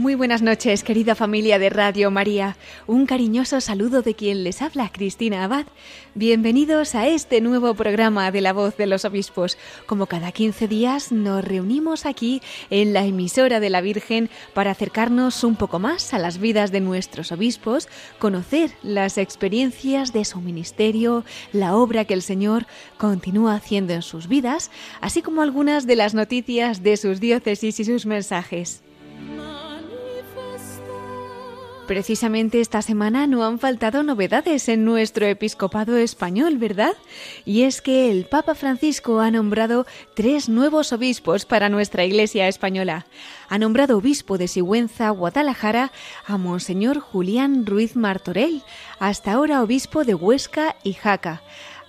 Muy buenas noches, querida familia de Radio María. Un cariñoso saludo de quien les habla, Cristina Abad. Bienvenidos a este nuevo programa de La Voz de los Obispos. Como cada 15 días nos reunimos aquí en la emisora de la Virgen para acercarnos un poco más a las vidas de nuestros obispos, conocer las experiencias de su ministerio, la obra que el Señor continúa haciendo en sus vidas, así como algunas de las noticias de sus diócesis y sus mensajes. Precisamente esta semana no han faltado novedades en nuestro episcopado español, ¿verdad? Y es que el Papa Francisco ha nombrado tres nuevos obispos para nuestra Iglesia española. Ha nombrado obispo de Sigüenza, Guadalajara, a Monseñor Julián Ruiz Martorell, hasta ahora obispo de Huesca y Jaca.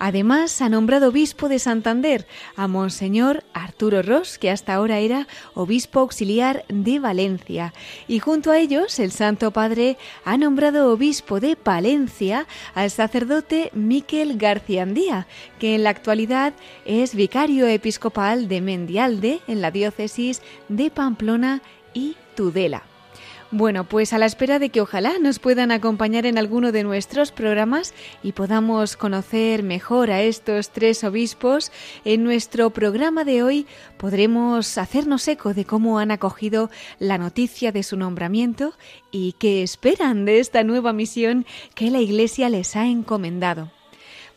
Además, ha nombrado obispo de Santander a Monseñor Arturo Ross, que hasta ahora era obispo auxiliar de Valencia. Y junto a ellos, el Santo Padre ha nombrado obispo de Palencia al sacerdote Miquel Garciandía, que en la actualidad es vicario episcopal de Mendialde en la diócesis de Pamplona y Tudela. Bueno, pues a la espera de que ojalá nos puedan acompañar en alguno de nuestros programas y podamos conocer mejor a estos tres obispos, en nuestro programa de hoy podremos hacernos eco de cómo han acogido la noticia de su nombramiento y qué esperan de esta nueva misión que la Iglesia les ha encomendado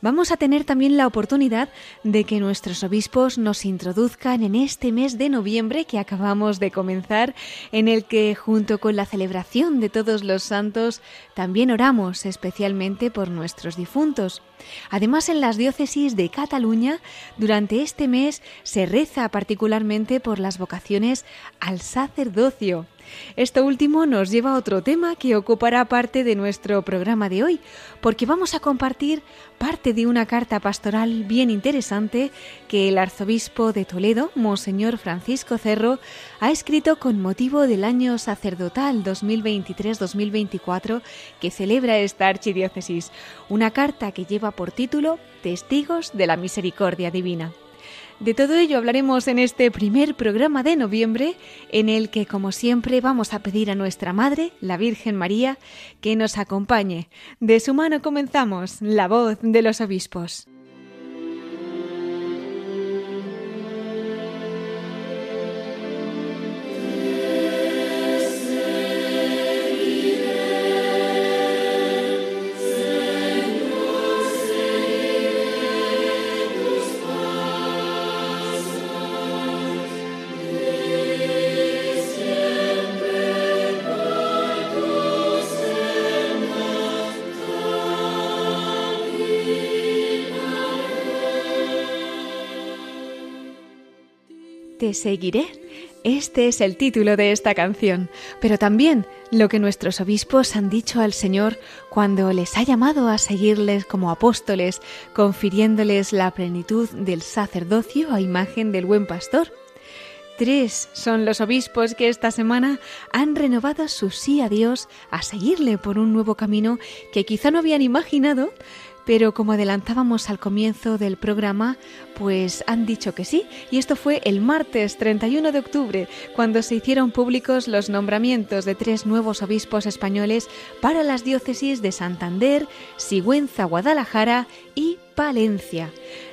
vamos a tener también la oportunidad de que nuestros obispos nos introduzcan en este mes de noviembre que acabamos de comenzar, en el que junto con la celebración de todos los santos también oramos especialmente por nuestros difuntos. Además, en las diócesis de Cataluña, durante este mes se reza particularmente por las vocaciones al sacerdocio. Esto último nos lleva a otro tema que ocupará parte de nuestro programa de hoy, porque vamos a compartir parte de una carta pastoral bien interesante que el arzobispo de Toledo, Monseñor Francisco Cerro, ha escrito con motivo del año sacerdotal 2023-2024 que celebra esta archidiócesis, una carta que lleva por título Testigos de la Misericordia Divina. De todo ello hablaremos en este primer programa de noviembre, en el que, como siempre, vamos a pedir a nuestra Madre, la Virgen María, que nos acompañe. De su mano comenzamos la voz de los obispos. Seguiré. Este es el título de esta canción, pero también lo que nuestros obispos han dicho al Señor cuando les ha llamado a seguirles como apóstoles, confiriéndoles la plenitud del sacerdocio a imagen del buen pastor. Tres son los obispos que esta semana han renovado su sí a Dios a seguirle por un nuevo camino que quizá no habían imaginado, pero como adelantábamos al comienzo del programa, pues han dicho que sí, y esto fue el martes 31 de octubre, cuando se hicieron públicos los nombramientos de tres nuevos obispos españoles para las diócesis de Santander, Sigüenza, Guadalajara y Palencia.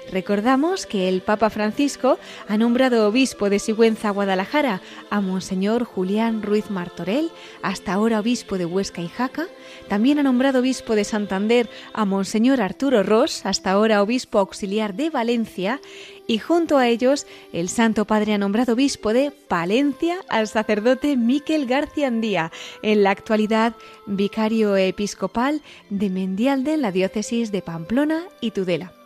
Recordamos que el Papa Francisco ha nombrado obispo de Sigüenza, Guadalajara, a Monseñor Julián Ruiz Martorell, hasta ahora obispo de Huesca y Jaca. También ha nombrado obispo de Santander a Monseñor Arturo Ross, hasta ahora obispo auxiliar de Valencia. Y junto a ellos, el Santo Padre ha nombrado obispo de Palencia al sacerdote Miquel García Andía, en la actualidad vicario episcopal de Mendialde en la diócesis de Pamplona y Tudela.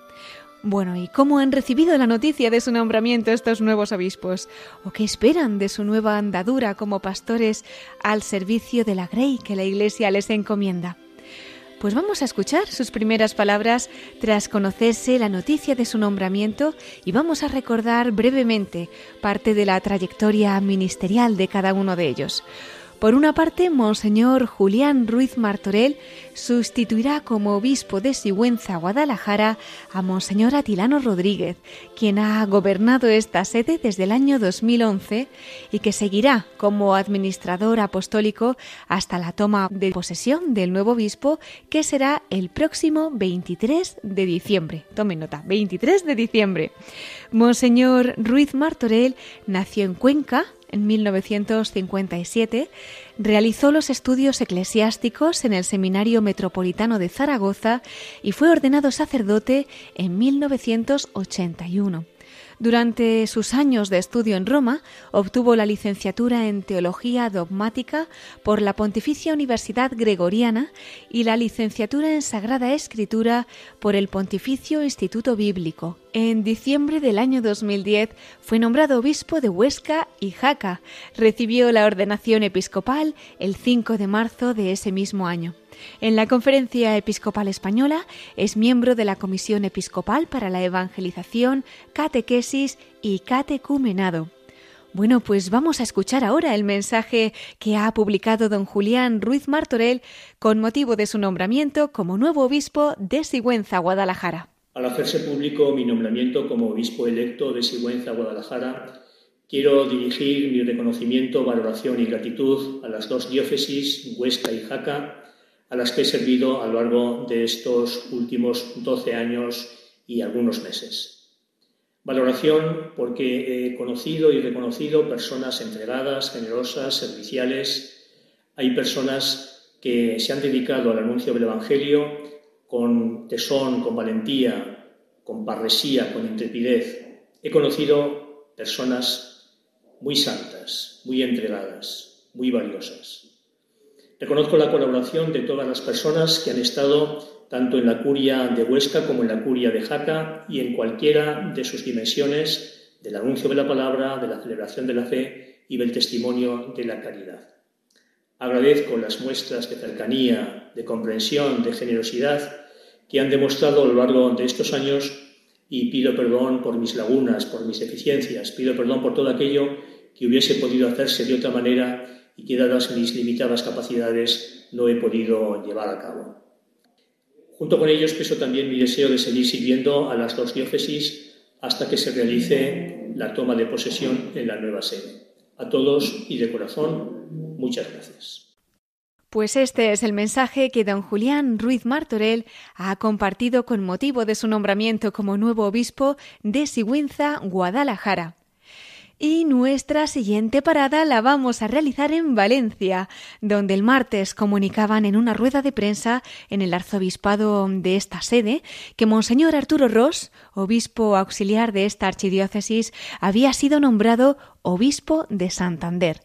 Bueno, ¿y cómo han recibido la noticia de su nombramiento estos nuevos obispos? ¿O qué esperan de su nueva andadura como pastores al servicio de la Grey que la Iglesia les encomienda? Pues vamos a escuchar sus primeras palabras tras conocerse la noticia de su nombramiento y vamos a recordar brevemente parte de la trayectoria ministerial de cada uno de ellos. Por una parte, Monseñor Julián Ruiz Martorell sustituirá como obispo de Sigüenza, Guadalajara, a Monseñor Atilano Rodríguez, quien ha gobernado esta sede desde el año 2011 y que seguirá como administrador apostólico hasta la toma de posesión del nuevo obispo, que será el próximo 23 de diciembre. Tomen nota, 23 de diciembre. Monseñor Ruiz Martorell nació en Cuenca en 1957, realizó los estudios eclesiásticos en el Seminario Metropolitano de Zaragoza y fue ordenado sacerdote en 1981. Durante sus años de estudio en Roma, obtuvo la licenciatura en Teología Dogmática por la Pontificia Universidad Gregoriana y la licenciatura en Sagrada Escritura por el Pontificio Instituto Bíblico. En diciembre del año 2010 fue nombrado obispo de Huesca y Jaca. Recibió la ordenación episcopal el 5 de marzo de ese mismo año. En la Conferencia Episcopal Española es miembro de la Comisión Episcopal para la Evangelización, Catequesis y Catecumenado. Bueno, pues vamos a escuchar ahora el mensaje que ha publicado don Julián Ruiz Martorell con motivo de su nombramiento como nuevo obispo de Sigüenza, Guadalajara. Al hacerse público mi nombramiento como obispo electo de Sigüenza, Guadalajara, quiero dirigir mi reconocimiento, valoración y gratitud a las dos diócesis, Huesca y Jaca, a las que he servido a lo largo de estos últimos 12 años y algunos meses. Valoración porque he conocido y reconocido personas entregadas, generosas, serviciales. Hay personas que se han dedicado al anuncio del Evangelio con tesón, con valentía, con parresía, con intrepidez. He conocido personas muy santas, muy entregadas, muy valiosas. Reconozco la colaboración de todas las personas que han estado tanto en la curia de Huesca como en la curia de Jaca y en cualquiera de sus dimensiones del anuncio de la palabra, de la celebración de la fe y del testimonio de la caridad. Agradezco las muestras de cercanía, de comprensión, de generosidad que han demostrado a lo largo de estos años y pido perdón por mis lagunas, por mis deficiencias, pido perdón por todo aquello que hubiese podido hacerse de otra manera y que dadas mis limitadas capacidades no he podido llevar a cabo. Junto con ellos peso también mi deseo de seguir sirviendo a las dos diócesis hasta que se realice la toma de posesión en la nueva sede. A todos y de corazón, muchas gracias. Pues este es el mensaje que don Julián Ruiz Martorell ha compartido con motivo de su nombramiento como nuevo obispo de Sigüenza, Guadalajara. Y nuestra siguiente parada la vamos a realizar en Valencia, donde el martes comunicaban en una rueda de prensa en el arzobispado de esta sede que Monseñor Arturo Ross, obispo auxiliar de esta archidiócesis, había sido nombrado obispo de Santander.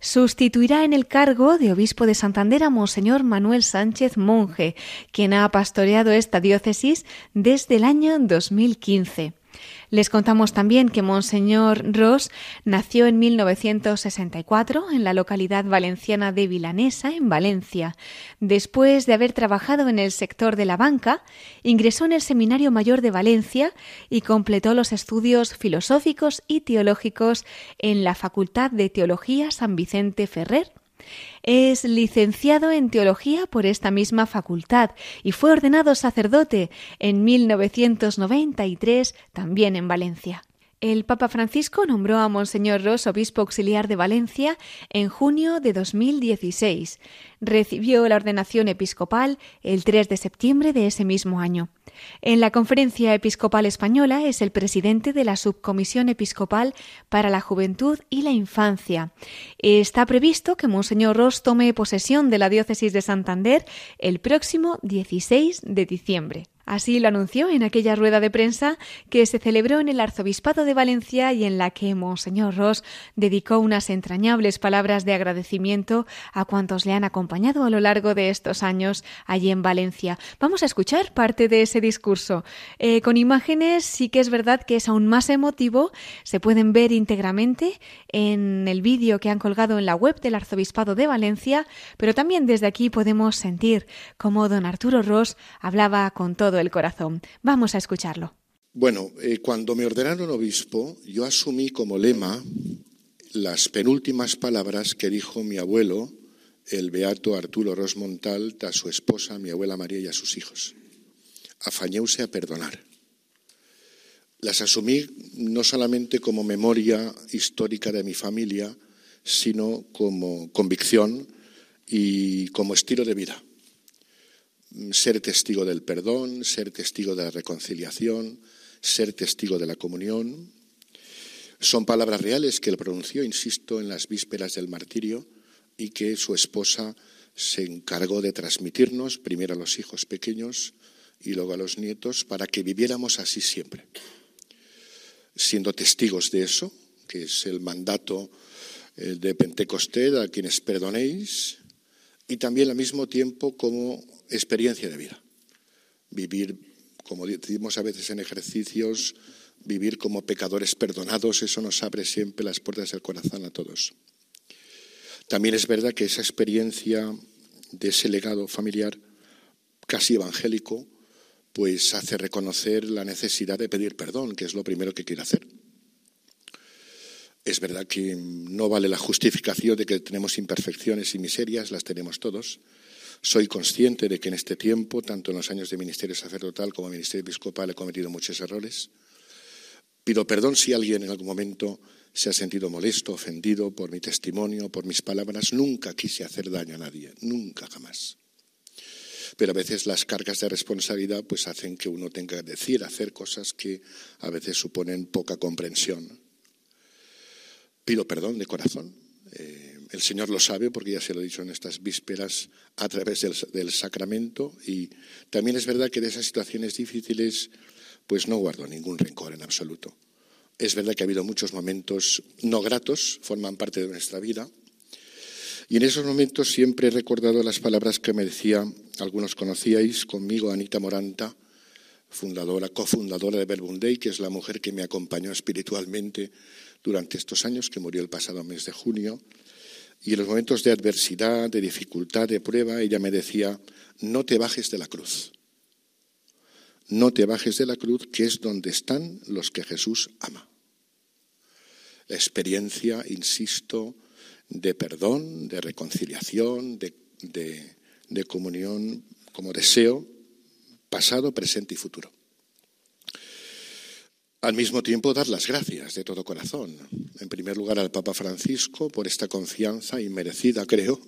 Sustituirá en el cargo de obispo de Santander a Monseñor Manuel Sánchez Monje, quien ha pastoreado esta diócesis desde el año 2015. Les contamos también que Monseñor Ross nació en 1964 en la localidad valenciana de Vilanesa, en Valencia. Después de haber trabajado en el sector de la banca, ingresó en el Seminario Mayor de Valencia y completó los estudios filosóficos y teológicos en la Facultad de Teología San Vicente Ferrer es licenciado en teología por esta misma facultad y fue ordenado sacerdote en 1993 también en Valencia. El Papa Francisco nombró a Monseñor Ross obispo auxiliar de Valencia en junio de 2016. Recibió la ordenación episcopal el 3 de septiembre de ese mismo año. En la Conferencia Episcopal Española es el presidente de la Subcomisión Episcopal para la Juventud y la Infancia. Está previsto que Monseñor Ross tome posesión de la diócesis de Santander el próximo 16 de diciembre. Así lo anunció en aquella rueda de prensa que se celebró en el Arzobispado de Valencia y en la que Monseñor Ross dedicó unas entrañables palabras de agradecimiento a cuantos le han acompañado a lo largo de estos años allí en Valencia. Vamos a escuchar parte de ese discurso. Eh, con imágenes sí que es verdad que es aún más emotivo. Se pueden ver íntegramente en el vídeo que han colgado en la web del Arzobispado de Valencia, pero también desde aquí podemos sentir cómo don Arturo Ross hablaba con todo el corazón. Vamos a escucharlo. Bueno, eh, cuando me ordenaron obispo, yo asumí como lema las penúltimas palabras que dijo mi abuelo, el beato Arturo Rosmontal, a su esposa, mi abuela María y a sus hijos. Afañeuse a perdonar. Las asumí no solamente como memoria histórica de mi familia, sino como convicción y como estilo de vida ser testigo del perdón, ser testigo de la reconciliación, ser testigo de la comunión. Son palabras reales que él pronunció, insisto, en las vísperas del martirio y que su esposa se encargó de transmitirnos, primero a los hijos pequeños y luego a los nietos, para que viviéramos así siempre. Siendo testigos de eso, que es el mandato eh, de Pentecostés, a quienes perdonéis, y también al mismo tiempo como experiencia de vida. Vivir, como decimos a veces en ejercicios, vivir como pecadores perdonados, eso nos abre siempre las puertas del corazón a todos. También es verdad que esa experiencia de ese legado familiar casi evangélico, pues hace reconocer la necesidad de pedir perdón, que es lo primero que quiere hacer. Es verdad que no vale la justificación de que tenemos imperfecciones y miserias, las tenemos todos, soy consciente de que en este tiempo, tanto en los años de ministerio sacerdotal como ministerio episcopal, he cometido muchos errores. Pido perdón si alguien en algún momento se ha sentido molesto, ofendido por mi testimonio, por mis palabras. Nunca quise hacer daño a nadie, nunca, jamás. Pero a veces las cargas de responsabilidad pues hacen que uno tenga que decir, hacer cosas que a veces suponen poca comprensión. Pido perdón de corazón. Eh, el Señor lo sabe porque ya se lo he dicho en estas vísperas a través del, sacramento y también es verdad que de esas situaciones difíciles pues no guardo ningún rencor en absoluto. Es verdad que ha habido muchos momentos no gratos, forman parte de nuestra vida. Y en esos momentos siempre he recordado las palabras que me decía, algunos conocíais conmigo, Anita Moranta, fundadora, cofundadora de Verbum que es la mujer que me acompañó espiritualmente durante estos años, que murió el pasado mes de junio. Y en los momentos de adversidad, de dificultad, de prueba, ella me decía, no te bajes de la cruz. No te bajes de la cruz, que es donde están los que Jesús ama. Experiencia, insisto, de perdón, de reconciliación, de comunión como deseo, pasado, presente y futuro al mismo tiempo dar las gracias de todo corazón. En primer lugar al Papa Francisco por esta confianza inmerecida, creo,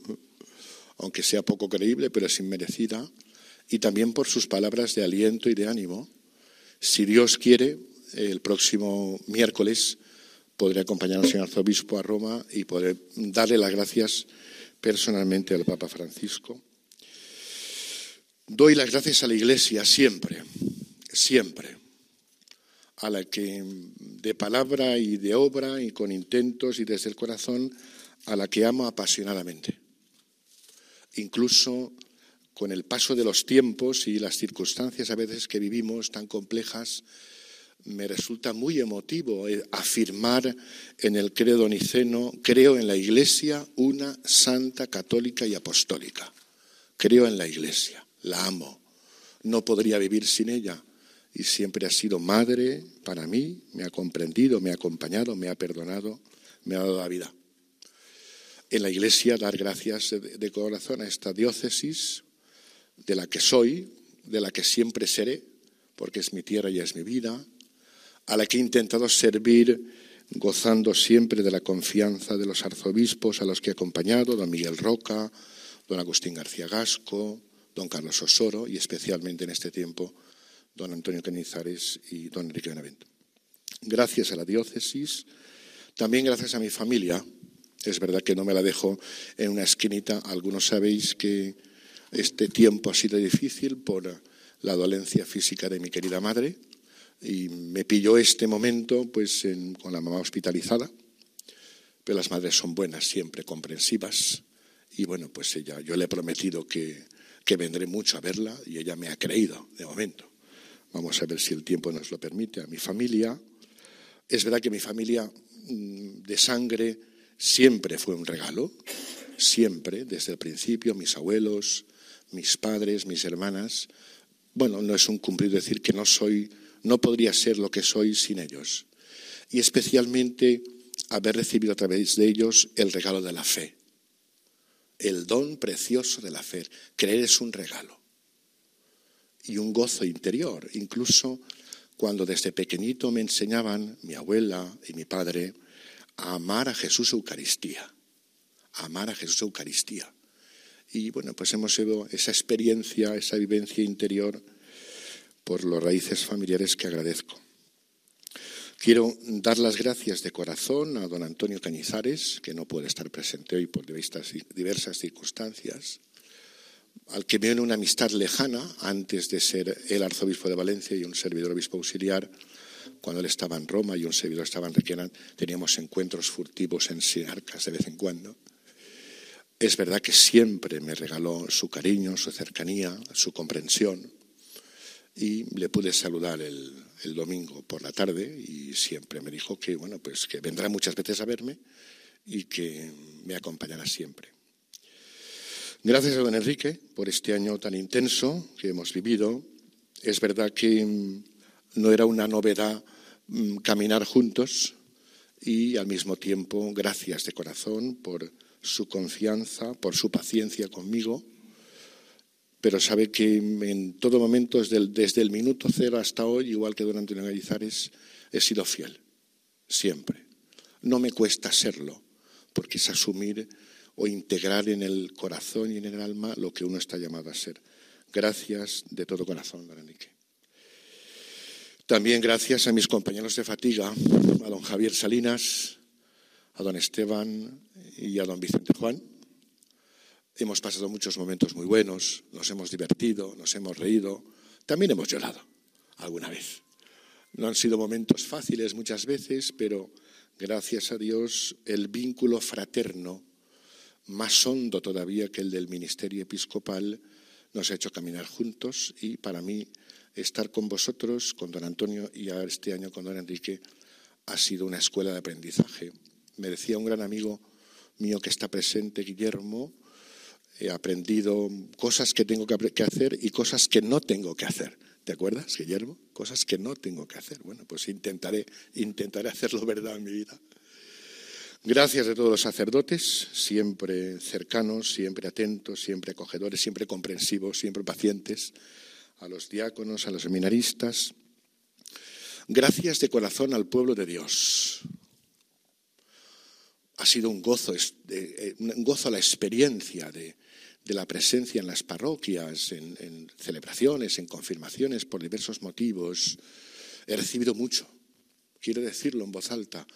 aunque sea poco creíble, pero es inmerecida, y también por sus palabras de aliento y de ánimo. Si Dios quiere, el próximo miércoles podré acompañar al señor arzobispo a Roma y poder darle las gracias personalmente al Papa Francisco. Doy las gracias a la Iglesia siempre, siempre a la que de palabra y de obra y con intentos y desde el corazón, a la que amo apasionadamente. Incluso con el paso de los tiempos y las circunstancias a veces que vivimos tan complejas, me resulta muy emotivo eh, afirmar en el credo niceno, creo en la Iglesia una santa, católica y apostólica. Creo en la Iglesia, la amo. No podría vivir sin ella y siempre ha sido madre para mí, me ha comprendido, me ha acompañado, me ha perdonado, me ha dado la vida. En la Iglesia dar gracias de, corazón a esta diócesis de la que soy, de la que siempre seré, porque es mi tierra y es mi vida, a la que he intentado servir gozando siempre de la confianza de los arzobispos a los que he acompañado, don Miguel Roca, don Agustín García Gasco, don Carlos Osoro y especialmente en este tiempo don Antonio Canizares y don Enrique Benavento. Gracias a la diócesis, también gracias a mi familia. Es verdad que no me la dejo en una esquinita. Algunos sabéis que este tiempo ha sido difícil por la dolencia física de mi querida madre y me pilló este momento pues con la mamá hospitalizada. Pero las madres son buenas, siempre comprensivas. Y bueno, pues ella, yo le he prometido que, que vendré mucho a verla y ella me ha creído de momento. Vamos a ver si el tiempo nos lo permite. A mi familia, es verdad que mi familia mm, de sangre siempre fue un regalo, siempre, desde el principio, mis abuelos, mis padres, mis hermanas. Bueno, no es un cumplido decir que no soy, no podría ser lo que soy sin ellos. Y especialmente haber recibido a través de ellos el regalo de la fe. El don precioso de la fe. Creer es un regalo y un gozo interior. Incluso cuando desde pequeñito me enseñaban mi abuela y mi padre a amar a Jesús Eucaristía. A amar a Jesús Eucaristía. Y bueno, pues hemos ido esa experiencia, esa vivencia interior por los raíces familiares que agradezco. Quiero dar las gracias de corazón a don Antonio Cañizares, que no puede estar presente hoy por diversas circunstancias, al que me une una amistad lejana antes de ser el arzobispo de Valencia y un servidor obispo auxiliar. Cuando él estaba en Roma y un servidor estaba en Requena, teníamos encuentros furtivos en Sinarcas de vez en cuando. Es verdad que siempre me regaló su cariño, su cercanía, su comprensión y le pude saludar el, el, domingo por la tarde y siempre me dijo que bueno pues que vendrá muchas veces a verme y que me acompañará siempre. Gracias a don Enrique por este año tan intenso que hemos vivido. Es verdad que mm, no era una novedad mm, caminar juntos y al mismo tiempo gracias de corazón por su confianza, por su paciencia conmigo, pero sabe que en todo momento, desde el, desde el minuto cero hasta hoy, igual que don Antonio Gallizares, he sido fiel, siempre. No me cuesta serlo, porque es asumir o integrar en el corazón y en el alma lo que uno está llamado a ser. Gracias de todo corazón, don Enrique. También gracias a mis compañeros de fatiga, a don Javier Salinas, a don Esteban y a don Vicente Juan. Hemos pasado muchos momentos muy buenos, nos hemos divertido, nos hemos reído, también hemos llorado alguna vez. No han sido momentos fáciles muchas veces, pero gracias a Dios el vínculo fraterno más hondo todavía que el del ministerio episcopal, nos ha hecho caminar juntos y para mí estar con vosotros, con don Antonio y este año con don Enrique, ha sido una escuela de aprendizaje. Me decía un gran amigo mío que está presente, Guillermo, he aprendido cosas que tengo que hacer y cosas que no tengo que hacer. ¿Te acuerdas, Guillermo? Cosas que no tengo que hacer. Bueno, pues intentaré, intentaré hacerlo verdad en mi vida. Gracias a todos los sacerdotes, siempre cercanos, siempre atentos, siempre acogedores, siempre comprensivos, siempre pacientes, a los diáconos, a los seminaristas. Gracias de corazón al pueblo de Dios. Ha sido un gozo, eh, un gozo la experiencia de, la presencia en las parroquias, en celebraciones, en confirmaciones, por diversos motivos. He recibido mucho, quiero decirlo en voz alta,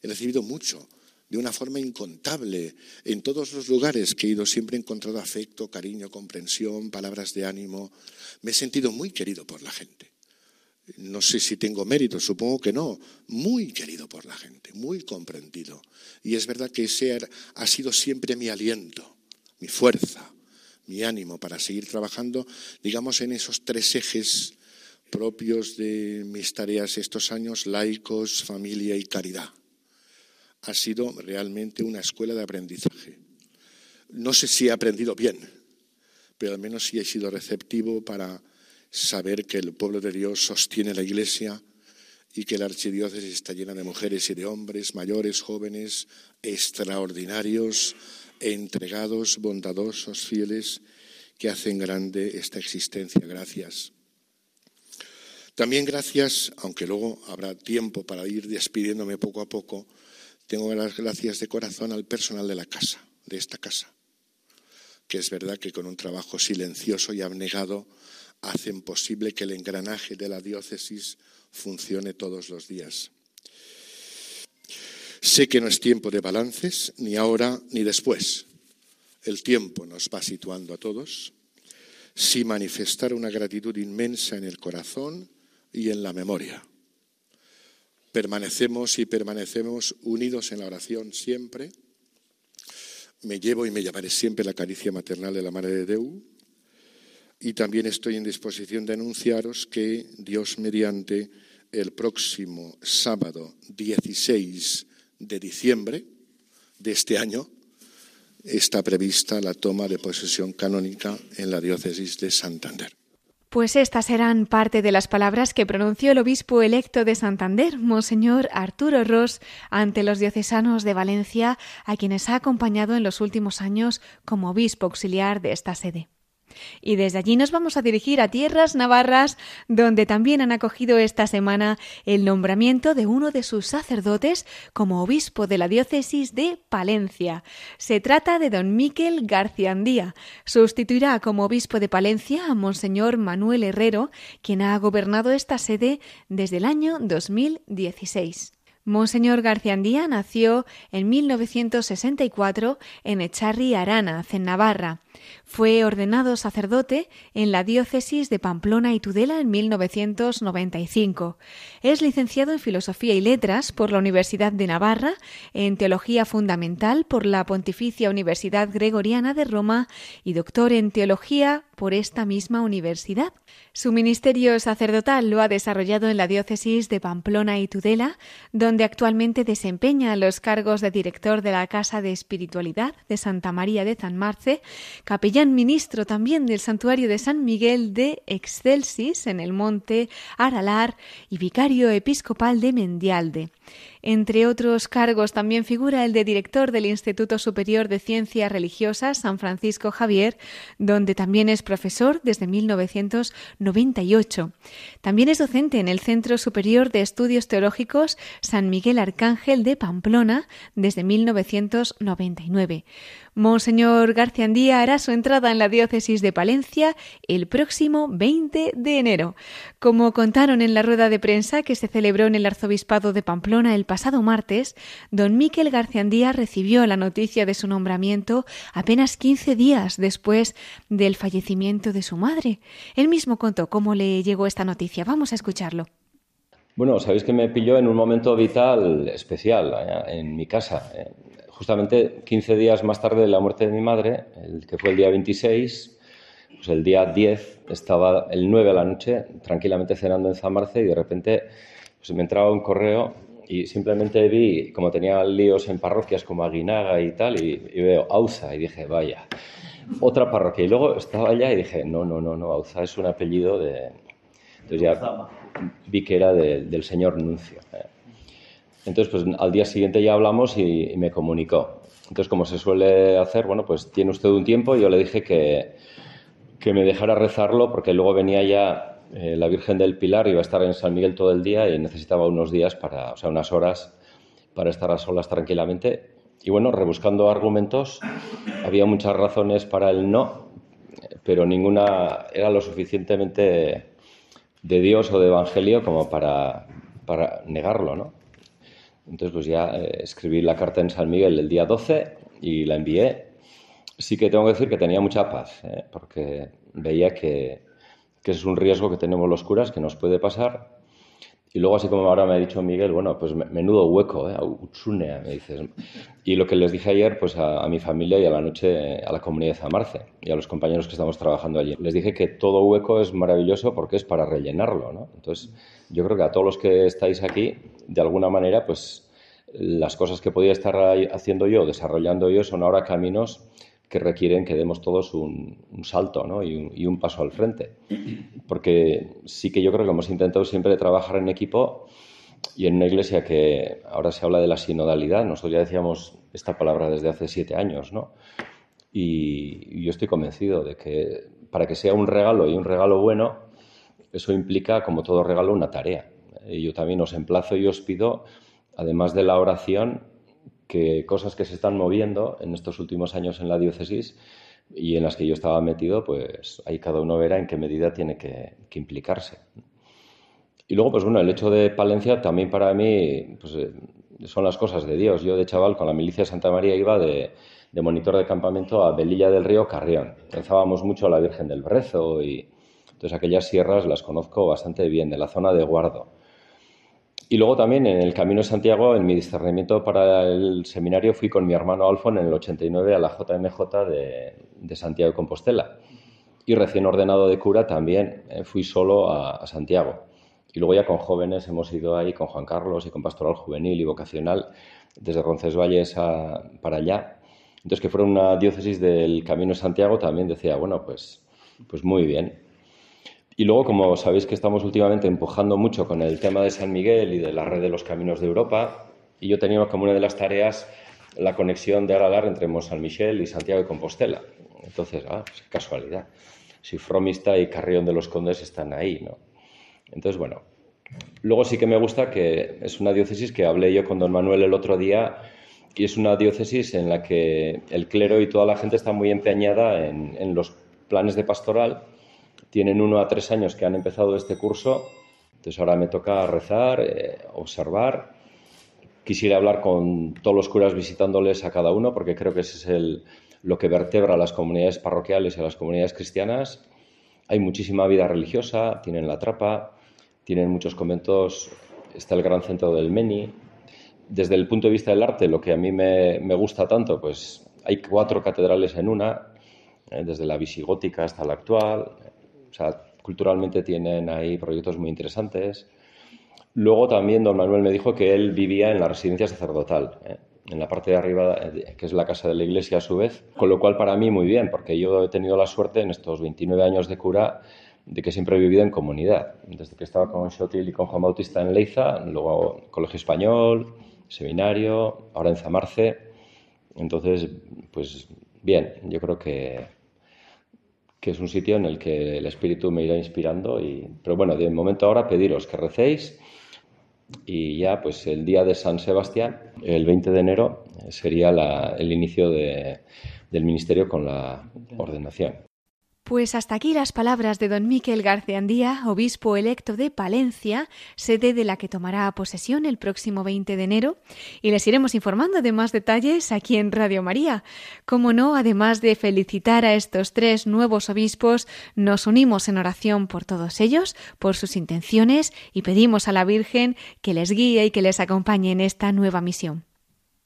he recibido mucho de una forma incontable. En todos los lugares que he ido siempre he encontrado afecto, cariño, comprensión, palabras de ánimo. Me he sentido muy querido por la gente. No sé si tengo mérito, supongo que no. Muy querido por la gente, muy comprendido. Y es verdad que ese ha sido siempre mi aliento, mi fuerza, mi ánimo para seguir trabajando, digamos, en esos tres ejes propios de mis tareas estos años, laicos, familia y caridad ha sido realmente una escuela de aprendizaje. No sé si he aprendido bien, pero al menos sí he sido receptivo para saber que el pueblo de Dios sostiene la Iglesia y que la archidiócesis está llena de mujeres y de hombres, mayores, jóvenes, extraordinarios, entregados, bondadosos, fieles, que hacen grande esta existencia. Gracias. También gracias, aunque luego habrá tiempo para ir despidiéndome poco a poco, tengo las gracias de corazón al personal de la casa, de esta casa, que es verdad que con un trabajo silencioso y abnegado hacen posible que el engranaje de la diócesis funcione todos los días. Sé que no es tiempo de balances, ni ahora ni después. El tiempo nos va situando a todos. si manifestara una gratitud inmensa en el corazón y en la memoria. Permanecemos y permanecemos unidos en la oración siempre. Me llevo y me llamaré siempre la caricia maternal de la Madre de Deu. Y también estoy en disposición de anunciaros que Dios mediante el próximo sábado 16 de diciembre de este año está prevista la toma de posesión canónica en la diócesis de Santander. Pues estas eran parte de las palabras que pronunció el obispo electo de Santander, Monseñor Arturo Ross, ante los diocesanos de Valencia, a quienes ha acompañado en los últimos años como obispo auxiliar de esta sede. Y desde allí nos vamos a dirigir a tierras navarras, donde también han acogido esta semana el nombramiento de uno de sus sacerdotes como obispo de la diócesis de Palencia. Se trata de don Miquel Garciandía. Sustituirá como obispo de Palencia a Monseñor Manuel Herrero, quien ha gobernado esta sede desde el año 2016. Monseñor Garciandía nació en 1964 en Echarri, Aranaz, en Navarra. Fue ordenado sacerdote en la diócesis de Pamplona y Tudela en 1995. Es licenciado en Filosofía y Letras por la Universidad de Navarra, en Teología Fundamental por la Pontificia Universidad Gregoriana de Roma y doctor en Teología por esta misma universidad. Su ministerio sacerdotal lo ha desarrollado en la diócesis de Pamplona y Tudela, donde actualmente desempeña los cargos de director de la Casa de Espiritualidad de Santa María de San Marce, capellán ministro también del santuario de San Miguel de Excelsis en el monte Aralar y vicario episcopal de Mendialde. Entre otros cargos también figura el de director del Instituto Superior de Ciencias Religiosas San Francisco Javier, donde también es profesor desde 1998. También es docente en el Centro Superior de Estudios Teológicos San Miguel Arcángel de Pamplona desde 1999. Monseñor García Andía hará su entrada en la diócesis de Palencia el próximo 20 de enero. Como contaron en la rueda de prensa que se celebró en el arzobispado de Pamplona el pasado martes, don Miquel García Andía recibió la noticia de su nombramiento apenas 15 días después del fallecimiento de su madre. Él mismo contó cómo le llegó esta noticia. Vamos a escucharlo. Bueno, sabéis que me pilló en un momento vital especial eh, en mi casa. Eh, justamente 15 días más tarde de la muerte de mi madre, el que fue el día 26, pues el día 10 estaba el 9 a la noche tranquilamente cenando en Zamarce y de repente pues me entraba un correo y simplemente vi, como tenía líos en parroquias como Aguinaga y tal, y, veo Auza y dije, vaya, otra parroquia. Y luego estaba allá y dije, no, no, no, no, Auza es un apellido de... Entonces ya vi que era del señor Nuncio. ¿eh? Entonces, pues al día siguiente ya hablamos y, me comunicó. Entonces, como se suele hacer, bueno, pues tiene usted un tiempo y yo le dije que, que me dejara rezarlo porque luego venía ya eh, la Virgen del Pilar, iba a estar en San Miguel todo el día y necesitaba unos días para, o sea, unas horas para estar a solas tranquilamente. Y bueno, rebuscando argumentos, había muchas razones para el no, pero ninguna era lo suficientemente de Dios o de Evangelio como para, para negarlo, ¿no? Entonces, pues ya eh, escribí la carta en San Miguel el día 12 y la envié. Sí que tengo que decir que tenía mucha paz, ¿eh? porque veía que, que es un riesgo que tenemos los curas, que nos puede pasar. Y luego, así como ahora me ha dicho Miguel, bueno, pues menudo hueco, ¿eh? Utsunea, me dices. Y lo que les dije ayer, pues a, a, mi familia y a la noche a la comunidad de Zamarce y a los compañeros que estamos trabajando allí. Les dije que todo hueco es maravilloso porque es para rellenarlo, ¿no? Entonces, yo creo que a todos los que estáis aquí, de alguna manera, pues las cosas que podía estar haciendo yo, desarrollando yo, son ahora caminos que requieren que demos todos un, salto ¿no? y, un, paso al frente. Porque sí que yo creo que hemos intentado siempre trabajar en equipo y en una iglesia que ahora se habla de la sinodalidad. Nosotros ya decíamos esta palabra desde hace siete años. ¿no? Y, y yo estoy convencido de que para que sea un regalo y un regalo bueno, eso implica, como todo regalo, una tarea. Y yo también os emplazo y os pido, además de la oración, que cosas que se están moviendo en estos últimos años en la diócesis y en las que yo estaba metido, pues ahí cada uno verá en qué medida tiene que, implicarse. Y luego, pues bueno, el hecho de Palencia también para mí pues, eh, son las cosas de Dios. Yo de chaval con la milicia de Santa María iba de, de monitor de campamento a Belilla del Río Carrión. Rezábamos mucho a la Virgen del Brezo y entonces aquellas sierras las conozco bastante bien, de la zona de Guardo. Y luego también en el Camino de Santiago, en mi discernimiento para el seminario, fui con mi hermano Alfon en el 89 a la JMJ de, Santiago de Compostela. Y recién ordenado de cura también eh, fui solo a, Santiago. Y luego ya con jóvenes hemos ido ahí con Juan Carlos y con Pastoral Juvenil y Vocacional desde Roncesvalles para allá. Entonces, que fuera una diócesis del Camino de Santiago, también decía, bueno, pues, pues muy bien. Y luego, como sabéis que estamos últimamente empujando mucho con el tema de San Miguel y de la red de los caminos de Europa, y yo tenía como una de las tareas la conexión de Aralar entre Mont San Michel y Santiago de Compostela. Entonces, ah, pues, casualidad. Si Fromista y Carrión de los Condes están ahí, ¿no? Entonces, bueno. Luego sí que me gusta que es una diócesis que hablé yo con don Manuel el otro día y es una diócesis en la que el clero y toda la gente está muy empeñada en, en los planes de pastoral tienen uno a tres años que han empezado este curso, entonces ahora me toca rezar, eh, observar. Quisiera hablar con todos los curas visitándoles a cada uno, porque creo que ese es el, lo que vertebra a las comunidades parroquiales y a las comunidades cristianas. Hay muchísima vida religiosa, tienen la trapa, tienen muchos conventos, está el gran centro del Meni. Desde el punto de vista del arte, lo que a mí me, me gusta tanto, pues hay cuatro catedrales en una, eh, desde la visigótica hasta la actual, o sea, culturalmente tienen ahí proyectos muy interesantes. Luego también don Manuel me dijo que él vivía en la residencia sacerdotal, ¿eh? en la parte de arriba, eh, que es la casa de la iglesia a su vez, con lo cual para mí muy bien, porque yo he tenido la suerte en estos 29 años de cura de que siempre he vivido en comunidad, desde que estaba con Shotil y con Juan Bautista en Leiza, luego Colegio Español, Seminario, ahora en Zamarce. Entonces, pues bien, yo creo que, que es un sitio en el que el Espíritu me irá inspirando. Y, pero bueno, de momento ahora pediros que recéis y ya pues el día de San Sebastián, el 20 de enero, sería el inicio del ministerio con la ordenación. Pues hasta aquí las palabras de don Miquel Garciandía, obispo electo de Palencia, sede de la que tomará posesión el próximo 20 de enero, y les iremos informando de más detalles aquí en Radio María. Como no, además de felicitar a estos tres nuevos obispos, nos unimos en oración por todos ellos, por sus intenciones, y pedimos a la Virgen que les guíe y que les acompañe en esta nueva misión.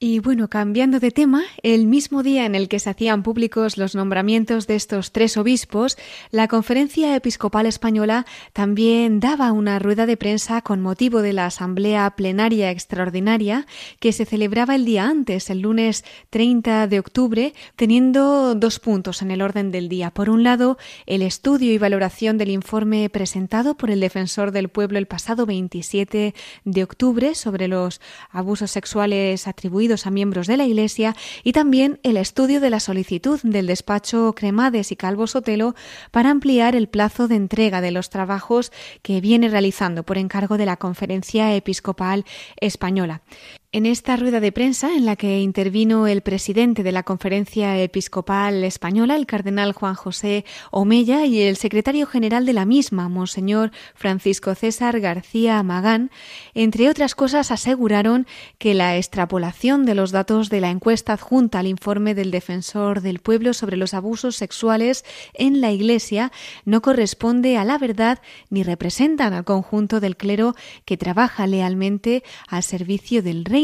Y bueno, cambiando de tema, el mismo día en el que se hacían públicos los nombramientos de estos tres obispos, la Conferencia Episcopal Española también daba una rueda de prensa con motivo de la Asamblea Plenaria Extraordinaria que se celebraba el día antes, el lunes 30 de octubre, teniendo dos puntos en el orden del día. Por un lado, el estudio y valoración del informe presentado por el defensor del pueblo el pasado 27 de octubre sobre los abusos sexuales atribuidos a miembros de la Iglesia y también el estudio de la solicitud del despacho Cremades y Calvo Sotelo para ampliar el plazo de entrega de los trabajos que viene realizando por encargo de la Conferencia Episcopal Española. En esta rueda de prensa, en la que intervino el presidente de la Conferencia Episcopal Española, el cardenal Juan José Omella, y el secretario general de la misma, Monseñor Francisco César García Magán, entre otras cosas aseguraron que la extrapolación de los datos de la encuesta adjunta al informe del Defensor del Pueblo sobre los abusos sexuales en la Iglesia no corresponde a la verdad ni representan al conjunto del clero que trabaja lealmente al servicio del Rey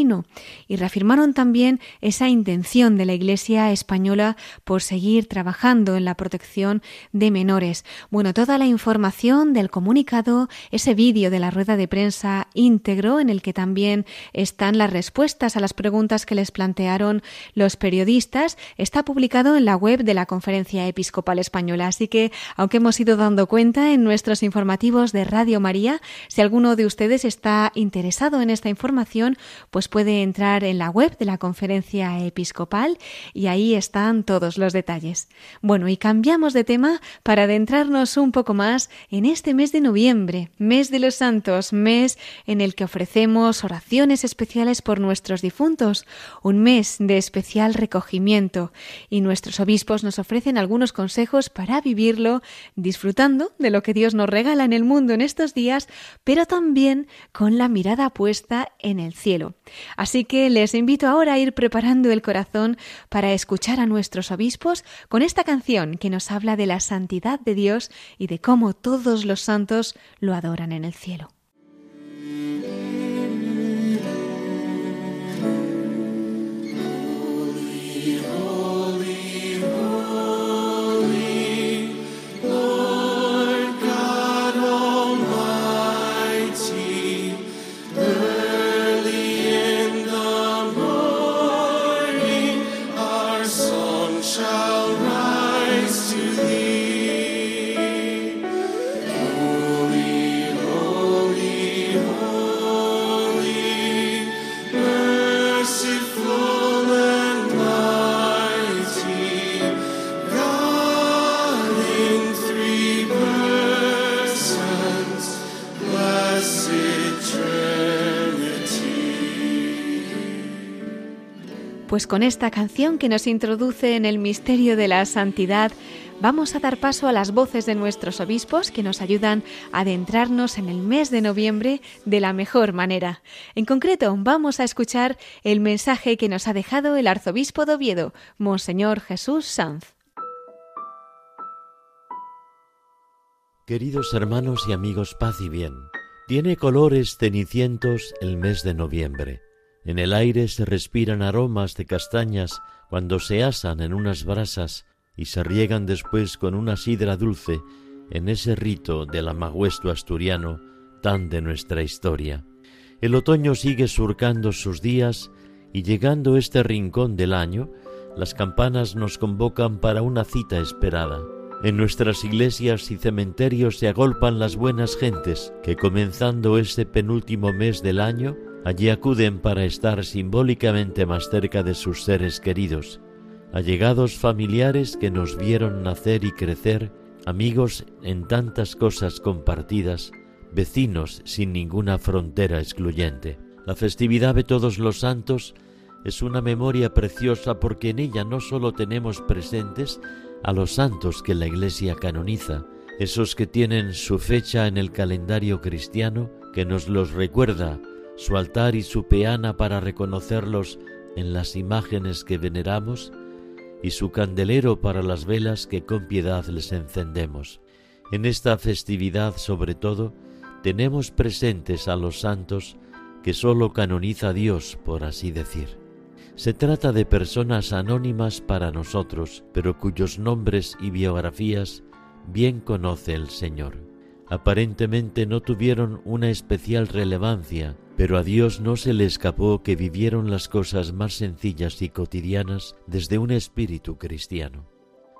y reafirmaron también esa intención de la Iglesia española por seguir trabajando en la protección de menores. Bueno, toda la información del comunicado, ese vídeo de la rueda de prensa íntegro en el que también están las respuestas a las preguntas que les plantearon los periodistas, está publicado en la web de la Conferencia Episcopal Española. Así que, aunque hemos ido dando cuenta en nuestros informativos de Radio María, si alguno de ustedes está interesado en esta información, pues puede entrar en la web de la conferencia episcopal y ahí están todos los detalles. Bueno, y cambiamos de tema para adentrarnos un poco más en este mes de noviembre, mes de los santos, mes en el que ofrecemos oraciones especiales por nuestros difuntos, un mes de especial recogimiento y nuestros obispos nos ofrecen algunos consejos para vivirlo disfrutando de lo que Dios nos regala en el mundo en estos días, pero también con la mirada puesta en el cielo. Así que les invito ahora a ir preparando el corazón para escuchar a nuestros obispos con esta canción que nos habla de la santidad de Dios y de cómo todos los santos lo adoran en el cielo. Pues con esta canción que nos introduce en el misterio de la santidad, vamos a dar paso a las voces de nuestros obispos que nos ayudan a adentrarnos en el mes de noviembre de la mejor manera. En concreto, vamos a escuchar el mensaje que nos ha dejado el arzobispo de Oviedo, Monseñor Jesús Sanz. Queridos hermanos y amigos, paz y bien. Tiene colores cenicientos el mes de noviembre. En el aire se respiran aromas de castañas cuando se asan en unas brasas y se riegan después con una sidra dulce en ese rito del amagüesto asturiano tan de nuestra historia. El otoño sigue surcando sus días y llegando este rincón del año, las campanas nos convocan para una cita esperada. En nuestras iglesias y cementerios se agolpan las buenas gentes que comenzando este penúltimo mes del año Allí acuden para estar simbólicamente más cerca de sus seres queridos, allegados familiares que nos vieron nacer y crecer, amigos en tantas cosas compartidas, vecinos sin ninguna frontera excluyente. La festividad de todos los santos es una memoria preciosa porque en ella no solo tenemos presentes a los santos que la Iglesia canoniza, esos que tienen su fecha en el calendario cristiano, que nos los recuerda su altar y su peana para reconocerlos en las imágenes que veneramos, y su candelero para las velas que con piedad les encendemos. En esta festividad, sobre todo, tenemos presentes a los santos que sólo canoniza Dios, por así decir. Se trata de personas anónimas para nosotros, pero cuyos nombres y biografías bien conoce el Señor. Aparentemente no tuvieron una especial relevancia pero a Dios no se le escapó que vivieron las cosas más sencillas y cotidianas desde un espíritu cristiano.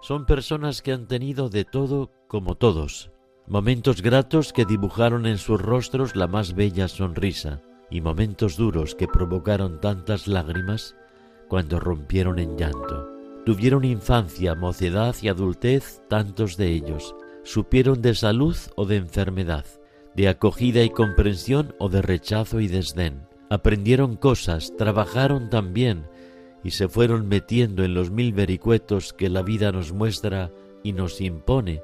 Son personas que han tenido de todo como todos, momentos gratos que dibujaron en sus rostros la más bella sonrisa, y momentos duros que provocaron tantas lágrimas cuando rompieron en llanto. Tuvieron infancia, mocedad y adultez tantos de ellos, supieron de salud o de enfermedad, de acogida y comprensión o de rechazo y desdén. Aprendieron cosas, trabajaron también y se fueron metiendo en los mil vericuetos que la vida nos muestra y nos impone,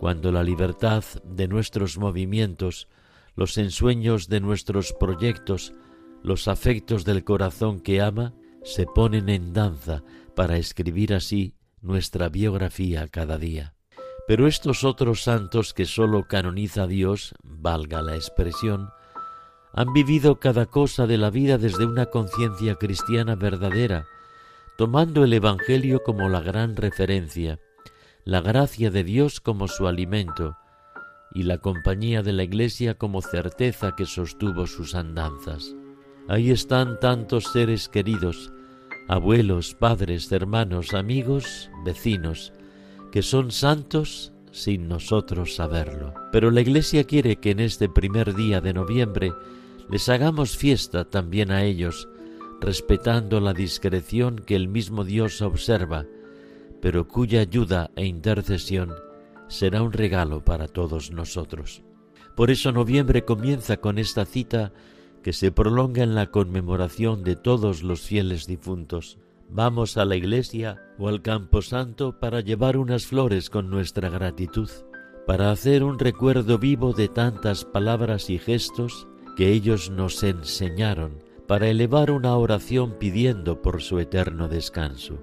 cuando la libertad de nuestros movimientos, los ensueños de nuestros proyectos, los afectos del corazón que ama, se ponen en danza para escribir así nuestra biografía cada día. Pero estos otros santos que sólo canoniza Dios, valga la expresión, han vivido cada cosa de la vida desde una conciencia cristiana verdadera, tomando el Evangelio como la gran referencia, la gracia de Dios como su alimento y la compañía de la Iglesia como certeza que sostuvo sus andanzas. Ahí están tantos seres queridos, abuelos, padres, hermanos, amigos, vecinos, que son santos sin nosotros saberlo. Pero la Iglesia quiere que en este primer día de noviembre les hagamos fiesta también a ellos, respetando la discreción que el mismo Dios observa, pero cuya ayuda e intercesión será un regalo para todos nosotros. Por eso noviembre comienza con esta cita que se prolonga en la conmemoración de todos los fieles difuntos, Vamos a la iglesia o al campo santo para llevar unas flores con nuestra gratitud, para hacer un recuerdo vivo de tantas palabras y gestos que ellos nos enseñaron, para elevar una oración pidiendo por su eterno descanso.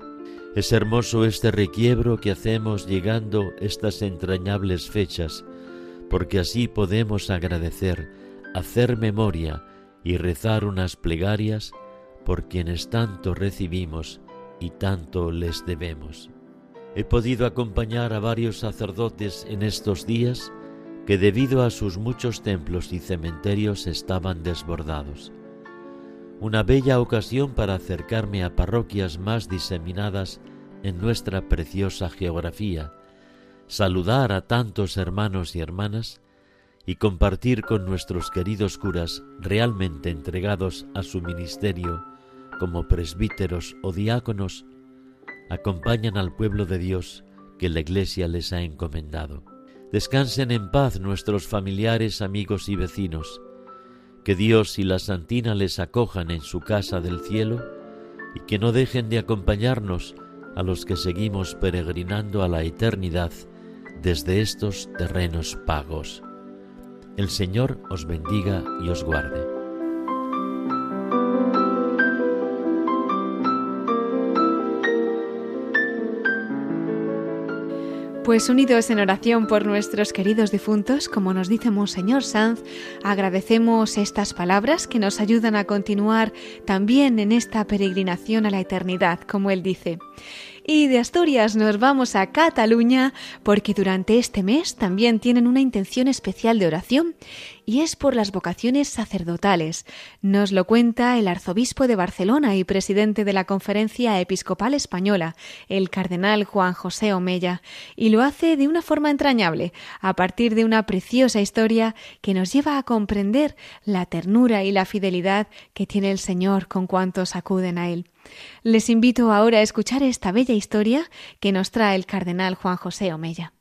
Es hermoso este requiebro que hacemos llegando estas entrañables fechas, porque así podemos agradecer, hacer memoria y rezar unas plegarias por quienes tanto recibimos y tanto les debemos. He podido acompañar a varios sacerdotes en estos días que debido a sus muchos templos y cementerios estaban desbordados. Una bella ocasión para acercarme a parroquias más diseminadas en nuestra preciosa geografía, saludar a tantos hermanos y hermanas y compartir con nuestros queridos curas realmente entregados a su ministerio como presbíteros o diáconos, acompañan al pueblo de Dios que la Iglesia les ha encomendado. Descansen en paz nuestros familiares, amigos y vecinos. Que Dios y la Santina les acojan en su casa del cielo y que no dejen de acompañarnos a los que seguimos peregrinando a la eternidad desde estos terrenos pagos. El Señor os bendiga y os guarde. Pues unidos en oración por nuestros queridos difuntos, como nos dice Monseñor Sanz, agradecemos estas palabras que nos ayudan a continuar también en esta peregrinación a la eternidad, como él dice. Y de Asturias nos vamos a Cataluña porque durante este mes también tienen una intención especial de oración y es por las vocaciones sacerdotales. Nos lo cuenta el arzobispo de Barcelona y presidente de la Conferencia Episcopal Española, el cardenal Juan José Omella, y lo hace de una forma entrañable, a partir de una preciosa historia que nos lleva a comprender la ternura y la fidelidad que tiene el Señor con cuantos acuden a Él. Les invito ahora a escuchar esta bella historia que nos trae el cardenal Juan José Omella.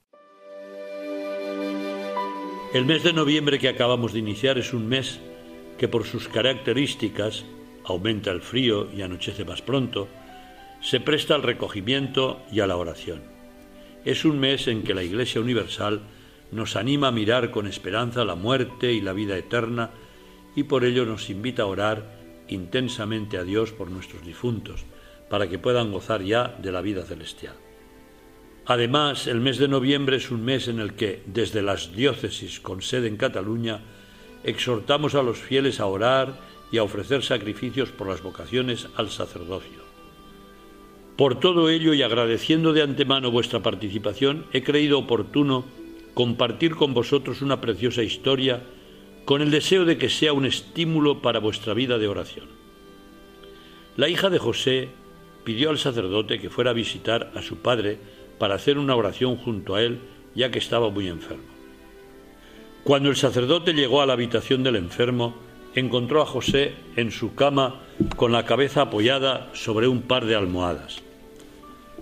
El mes de noviembre que acabamos de iniciar es un mes que por sus características aumenta el frío y anochece más pronto, se presta al recogimiento y a la oración. Es un mes en que la Iglesia Universal nos anima a mirar con esperanza la muerte y la vida eterna y por ello nos invita a orar intensamente a Dios por nuestros difuntos, para que puedan gozar ya de la vida celestial. Además, el mes de noviembre es un mes en el que, desde las diócesis con sede en Cataluña, exhortamos a los fieles a orar y a ofrecer sacrificios por las vocaciones al sacerdocio. Por todo ello y agradeciendo de antemano vuestra participación, he creído oportuno compartir con vosotros una preciosa historia con el deseo de que sea un estímulo para vuestra vida de oración. La hija de José pidió al sacerdote que fuera a visitar a su padre para hacer una oración junto a él, ya que estaba muy enfermo. Cuando el sacerdote llegó a la habitación del enfermo, encontró a José en su cama con la cabeza apoyada sobre un par de almohadas.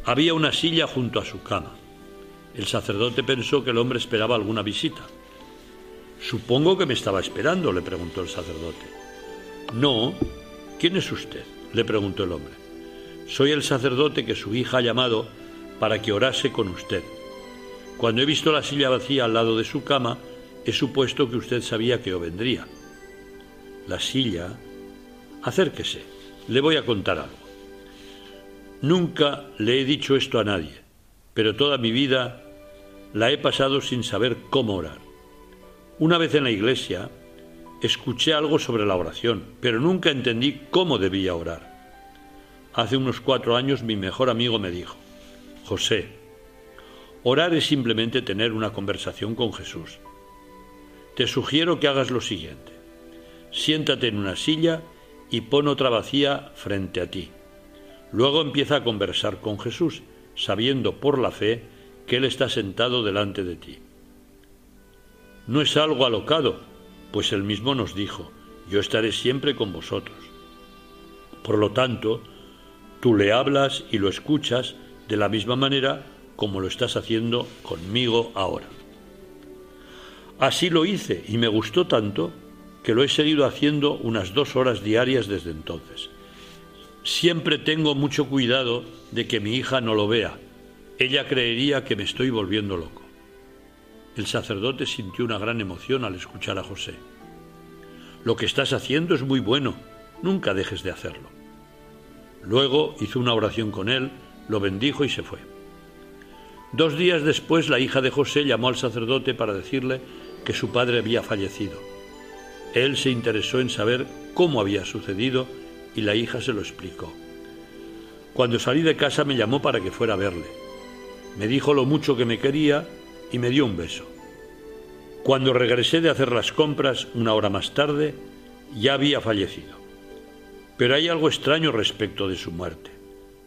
Había una silla junto a su cama. El sacerdote pensó que el hombre esperaba alguna visita. Supongo que me estaba esperando, le preguntó el sacerdote. No. ¿Quién es usted? le preguntó el hombre. Soy el sacerdote que su hija ha llamado para que orase con usted. Cuando he visto la silla vacía al lado de su cama, he supuesto que usted sabía que yo vendría. La silla. Acérquese, le voy a contar algo. Nunca le he dicho esto a nadie, pero toda mi vida la he pasado sin saber cómo orar. Una vez en la iglesia escuché algo sobre la oración, pero nunca entendí cómo debía orar. Hace unos cuatro años mi mejor amigo me dijo, José, orar es simplemente tener una conversación con Jesús. Te sugiero que hagas lo siguiente. Siéntate en una silla y pon otra vacía frente a ti. Luego empieza a conversar con Jesús, sabiendo por la fe que Él está sentado delante de ti. No es algo alocado, pues Él mismo nos dijo, yo estaré siempre con vosotros. Por lo tanto, tú le hablas y lo escuchas de la misma manera como lo estás haciendo conmigo ahora. Así lo hice y me gustó tanto que lo he seguido haciendo unas dos horas diarias desde entonces. Siempre tengo mucho cuidado de que mi hija no lo vea. Ella creería que me estoy volviendo loco. El sacerdote sintió una gran emoción al escuchar a José. Lo que estás haciendo es muy bueno, nunca dejes de hacerlo. Luego hizo una oración con él, lo bendijo y se fue. Dos días después la hija de José llamó al sacerdote para decirle que su padre había fallecido. Él se interesó en saber cómo había sucedido y la hija se lo explicó. Cuando salí de casa me llamó para que fuera a verle. Me dijo lo mucho que me quería y me dio un beso. Cuando regresé de hacer las compras una hora más tarde, ya había fallecido. Pero hay algo extraño respecto de su muerte.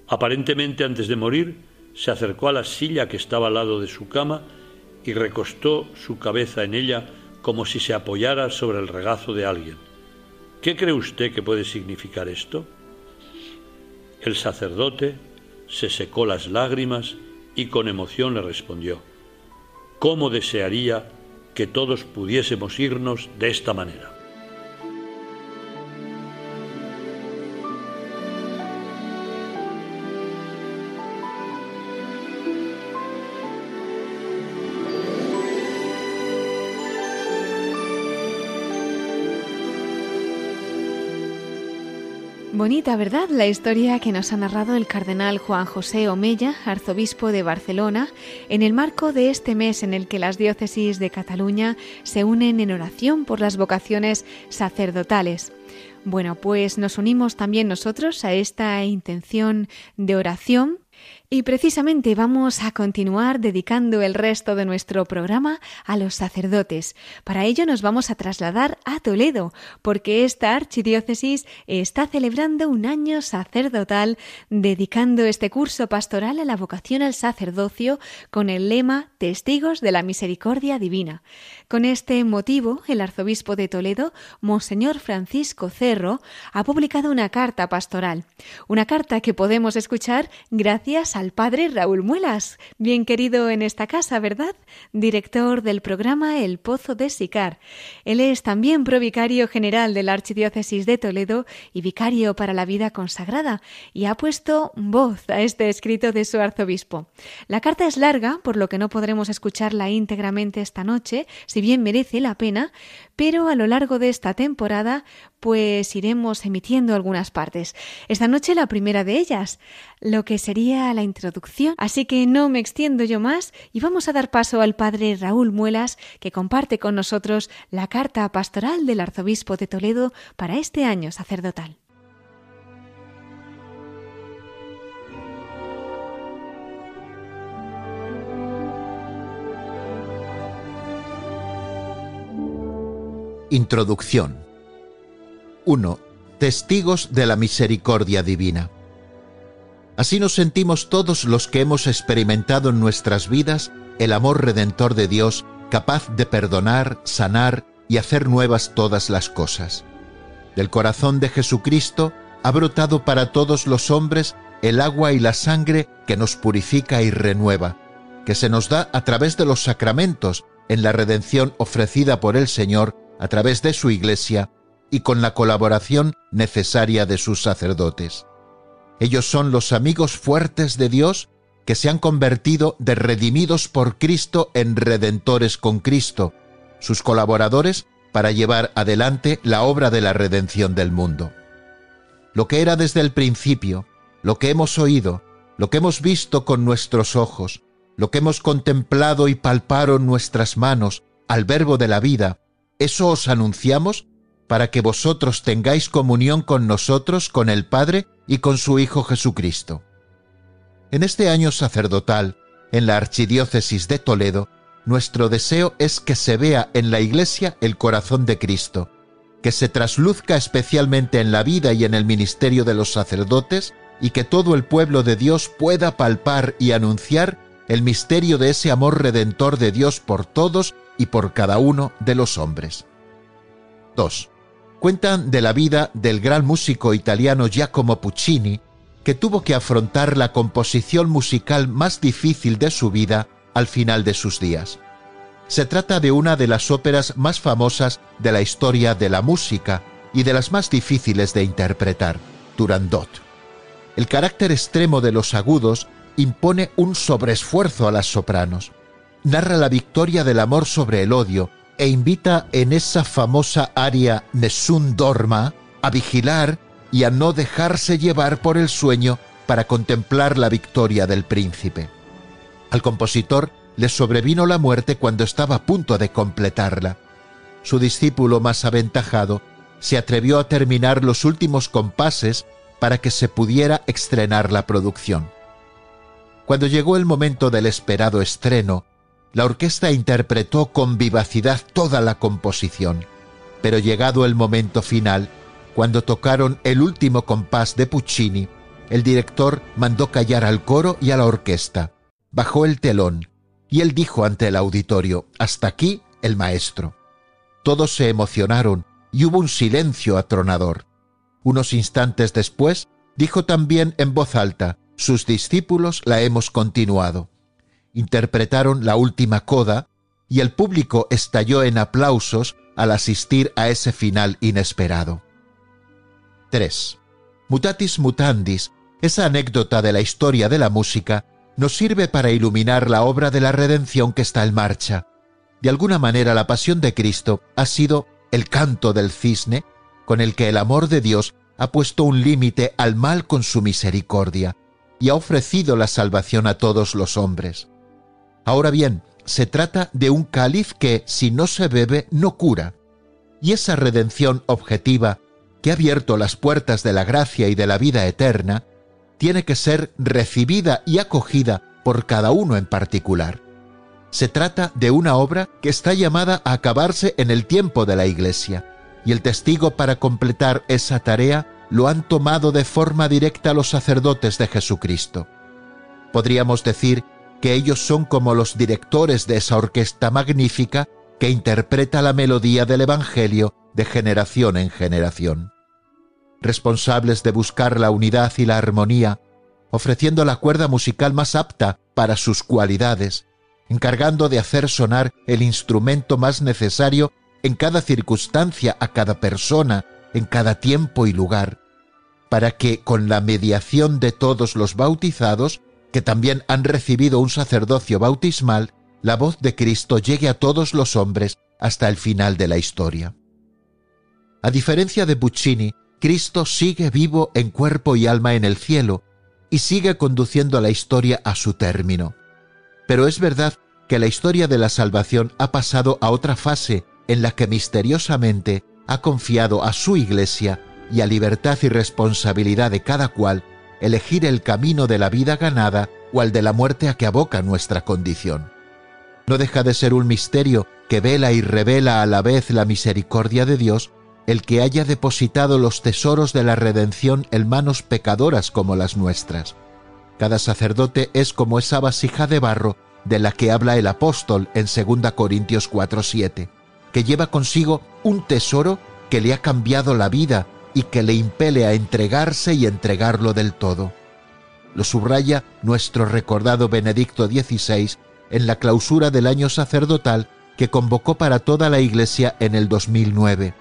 Aparentemente antes de morir, se acercó a la silla que estaba al lado de su cama y recostó su cabeza en ella como si se apoyara sobre el regazo de alguien. ¿Qué cree usted que puede significar esto? El sacerdote se secó las lágrimas y con emoción le respondió, ¿cómo desearía que todos pudiésemos irnos de esta manera? Bonita, ¿verdad? La historia que nos ha narrado el cardenal Juan José Omella, arzobispo de Barcelona, en el marco de este mes en el que las diócesis de Cataluña se unen en oración por las vocaciones sacerdotales. Bueno, pues nos unimos también nosotros a esta intención de oración y precisamente vamos a continuar dedicando el resto de nuestro programa a los sacerdotes. Para ello nos vamos a trasladar a Toledo, porque esta archidiócesis está celebrando un año sacerdotal dedicando este curso pastoral a la vocación al sacerdocio con el lema Testigos de la Misericordia Divina. Con este motivo, el arzobispo de Toledo, Monseñor Francisco Cerro, ha publicado una carta pastoral, una carta que podemos escuchar gracias al padre Raúl Muelas, bien querido en esta casa, ¿verdad? Director del programa El Pozo de Sicar. Él es también provicario general de la Archidiócesis de Toledo y vicario para la vida consagrada, y ha puesto voz a este escrito de su arzobispo. La carta es larga, por lo que no podremos escucharla íntegramente esta noche, si bien merece la pena, pero a lo largo de esta temporada pues iremos emitiendo algunas partes. Esta noche la primera de ellas, lo que sería la introducción. Así que no me extiendo yo más y vamos a dar paso al padre Raúl Muelas, que comparte con nosotros la carta pastoral del arzobispo de Toledo para este año sacerdotal. Introducción 1. Testigos de la misericordia divina. Así nos sentimos todos los que hemos experimentado en nuestras vidas el amor redentor de Dios capaz de perdonar, sanar y hacer nuevas todas las cosas. Del corazón de Jesucristo ha brotado para todos los hombres el agua y la sangre que nos purifica y renueva, que se nos da a través de los sacramentos en la redención ofrecida por el Señor a través de su Iglesia y con la colaboración necesaria de sus sacerdotes. Ellos son los amigos fuertes de Dios que se han convertido de redimidos por Cristo en redentores con Cristo, sus colaboradores para llevar adelante la obra de la redención del mundo. Lo que era desde el principio, lo que hemos oído, lo que hemos visto con nuestros ojos, lo que hemos contemplado y palparon nuestras manos al verbo de la vida, eso os anunciamos para que vosotros tengáis comunión con nosotros, con el Padre y con su Hijo Jesucristo. En este año sacerdotal, en la Archidiócesis de Toledo, nuestro deseo es que se vea en la Iglesia el corazón de Cristo, que se trasluzca especialmente en la vida y en el ministerio de los sacerdotes, y que todo el pueblo de Dios pueda palpar y anunciar el misterio de ese amor redentor de Dios por todos y por cada uno de los hombres. 2. Cuentan de la vida del gran músico italiano Giacomo Puccini, que tuvo que afrontar la composición musical más difícil de su vida al final de sus días. Se trata de una de las óperas más famosas de la historia de la música y de las más difíciles de interpretar, Turandot. El carácter extremo de los agudos impone un sobreesfuerzo a las sopranos narra la victoria del amor sobre el odio e invita en esa famosa aria Nessun Dorma a vigilar y a no dejarse llevar por el sueño para contemplar la victoria del príncipe. Al compositor le sobrevino la muerte cuando estaba a punto de completarla. Su discípulo más aventajado se atrevió a terminar los últimos compases para que se pudiera estrenar la producción. Cuando llegó el momento del esperado estreno, la orquesta interpretó con vivacidad toda la composición, pero llegado el momento final, cuando tocaron el último compás de Puccini, el director mandó callar al coro y a la orquesta, bajó el telón, y él dijo ante el auditorio, hasta aquí el maestro. Todos se emocionaron y hubo un silencio atronador. Unos instantes después, dijo también en voz alta, sus discípulos la hemos continuado. Interpretaron la última coda y el público estalló en aplausos al asistir a ese final inesperado. 3. Mutatis mutandis, esa anécdota de la historia de la música, nos sirve para iluminar la obra de la redención que está en marcha. De alguna manera la pasión de Cristo ha sido el canto del cisne con el que el amor de Dios ha puesto un límite al mal con su misericordia y ha ofrecido la salvación a todos los hombres. Ahora bien, se trata de un cáliz que, si no se bebe, no cura. Y esa redención objetiva, que ha abierto las puertas de la gracia y de la vida eterna, tiene que ser recibida y acogida por cada uno en particular. Se trata de una obra que está llamada a acabarse en el tiempo de la Iglesia, y el testigo para completar esa tarea lo han tomado de forma directa los sacerdotes de Jesucristo. Podríamos decir que ellos son como los directores de esa orquesta magnífica que interpreta la melodía del Evangelio de generación en generación. Responsables de buscar la unidad y la armonía, ofreciendo la cuerda musical más apta para sus cualidades, encargando de hacer sonar el instrumento más necesario en cada circunstancia a cada persona, en cada tiempo y lugar, para que con la mediación de todos los bautizados que también han recibido un sacerdocio bautismal, la voz de Cristo llegue a todos los hombres hasta el final de la historia. A diferencia de Puccini, Cristo sigue vivo en cuerpo y alma en el cielo y sigue conduciendo la historia a su término. Pero es verdad que la historia de la salvación ha pasado a otra fase en la que misteriosamente ha confiado a su iglesia y a libertad y responsabilidad de cada cual elegir el camino de la vida ganada o al de la muerte a que aboca nuestra condición. No deja de ser un misterio que vela y revela a la vez la misericordia de Dios el que haya depositado los tesoros de la redención en manos pecadoras como las nuestras. Cada sacerdote es como esa vasija de barro de la que habla el apóstol en 2 Corintios 4:7, que lleva consigo un tesoro que le ha cambiado la vida y que le impele a entregarse y entregarlo del todo. Lo subraya nuestro recordado Benedicto XVI en la clausura del año sacerdotal que convocó para toda la Iglesia en el 2009.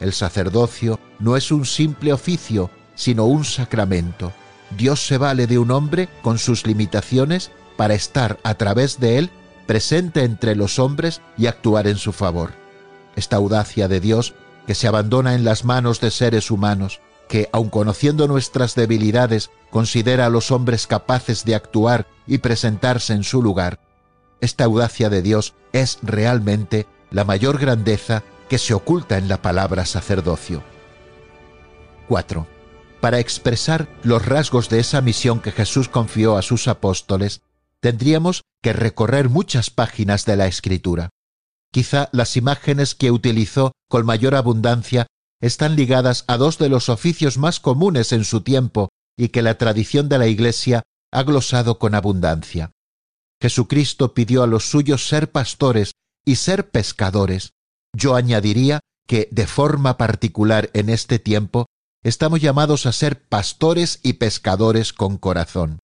El sacerdocio no es un simple oficio, sino un sacramento. Dios se vale de un hombre con sus limitaciones para estar a través de él presente entre los hombres y actuar en su favor. Esta audacia de Dios que se abandona en las manos de seres humanos, que, aun conociendo nuestras debilidades, considera a los hombres capaces de actuar y presentarse en su lugar, esta audacia de Dios es realmente la mayor grandeza que se oculta en la palabra sacerdocio. 4. Para expresar los rasgos de esa misión que Jesús confió a sus apóstoles, tendríamos que recorrer muchas páginas de la Escritura. Quizá las imágenes que utilizó con mayor abundancia están ligadas a dos de los oficios más comunes en su tiempo y que la tradición de la Iglesia ha glosado con abundancia. Jesucristo pidió a los suyos ser pastores y ser pescadores. Yo añadiría que, de forma particular en este tiempo, estamos llamados a ser pastores y pescadores con corazón.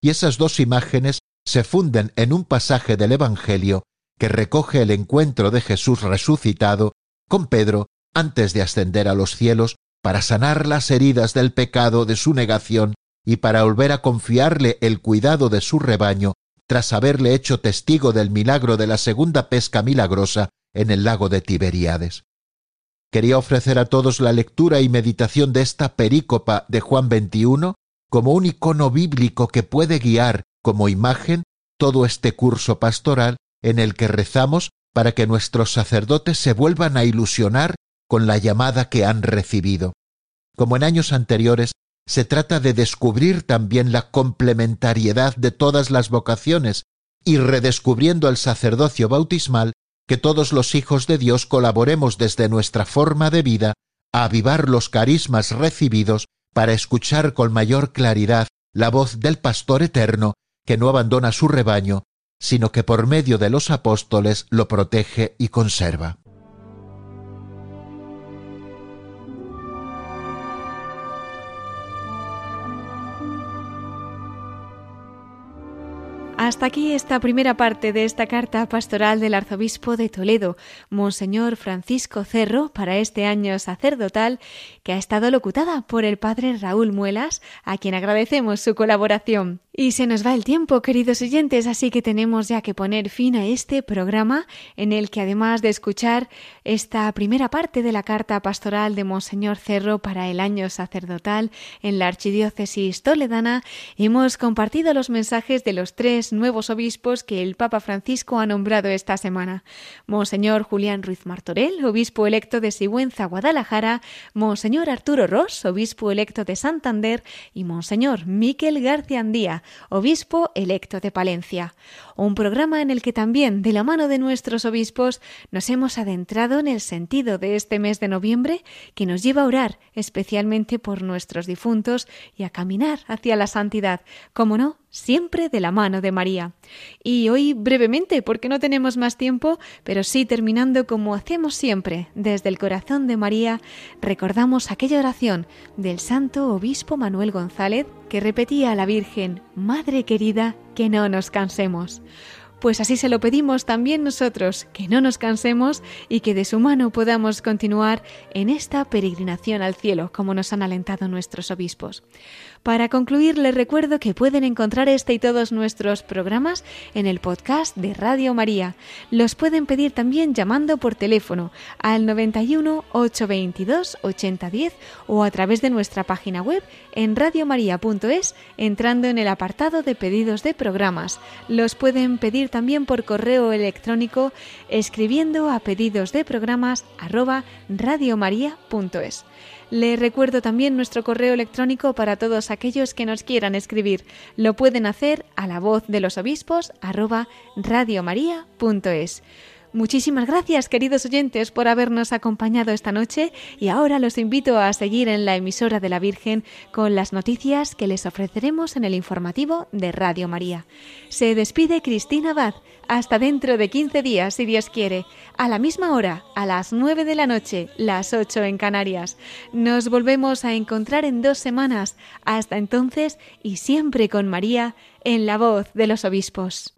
Y esas dos imágenes se funden en un pasaje del Evangelio que recoge el encuentro de Jesús resucitado con Pedro antes de ascender a los cielos para sanar las heridas del pecado de su negación y para volver a confiarle el cuidado de su rebaño tras haberle hecho testigo del milagro de la segunda pesca milagrosa en el lago de Tiberíades. quería ofrecer a todos la lectura y meditación de esta perícopa de Juan 21 como un icono bíblico que puede guiar como imagen todo este curso pastoral en el que rezamos para que nuestros sacerdotes se vuelvan a ilusionar con la llamada que han recibido. Como en años anteriores, se trata de descubrir también la complementariedad de todas las vocaciones y redescubriendo el sacerdocio bautismal, que todos los hijos de Dios colaboremos desde nuestra forma de vida a avivar los carismas recibidos para escuchar con mayor claridad la voz del pastor eterno que no abandona su rebaño, sino que por medio de los apóstoles lo protege y conserva. Hasta aquí esta primera parte de esta carta pastoral del arzobispo de Toledo, Monseñor Francisco Cerro, para este año sacerdotal, que ha estado locutada por el padre Raúl Muelas, a quien agradecemos su colaboración. Y se nos va el tiempo, queridos oyentes, así que tenemos ya que poner fin a este programa en el que además de escuchar esta primera parte de la carta pastoral de Monseñor Cerro para el año sacerdotal en la Archidiócesis Toledana, hemos compartido los mensajes de los tres nuevos obispos que el Papa Francisco ha nombrado esta semana. Monseñor Julián Ruiz Martorell, obispo electo de Sigüenza, Guadalajara, Monseñor Arturo Ross, obispo electo de Santander y Monseñor Miquel García Andía, obispo electo de Palencia. Un programa en el que también, de la mano de nuestros obispos, nos hemos adentrado en el sentido de este mes de noviembre que nos lleva a orar especialmente por nuestros difuntos y a caminar hacia la santidad, como no, siempre de la mano de María. Y hoy brevemente, porque no tenemos más tiempo, pero sí terminando como hacemos siempre, desde el corazón de María, recordamos aquella oración del santo obispo Manuel González que repetía a la Virgen, Madre querida, que no nos cansemos. Pues así se lo pedimos también nosotros, que no nos cansemos y que de su mano podamos continuar en esta peregrinación al cielo, como nos han alentado nuestros obispos. Para concluir, les recuerdo que pueden encontrar este y todos nuestros programas en el podcast de Radio María. Los pueden pedir también llamando por teléfono al 91 822 8010 o a través de nuestra página web en radiomaria.es entrando en el apartado de pedidos de programas. Los pueden pedir también por correo electrónico escribiendo a pedidos de programas arroba radiomaria.es. Le recuerdo también nuestro correo electrónico para todos aquellos que nos quieran escribir. Lo pueden hacer a la voz de los obispos arroba radiomaria.es. Muchísimas gracias, queridos oyentes, por habernos acompañado esta noche y ahora los invito a seguir en la emisora de la Virgen con las noticias que les ofreceremos en el informativo de Radio María. Se despide Cristina Abad. Hasta dentro de 15 días, si Dios quiere, a la misma hora, a las 9 de la noche, las 8 en Canarias. Nos volvemos a encontrar en dos semanas. Hasta entonces y siempre con María en la voz de los obispos.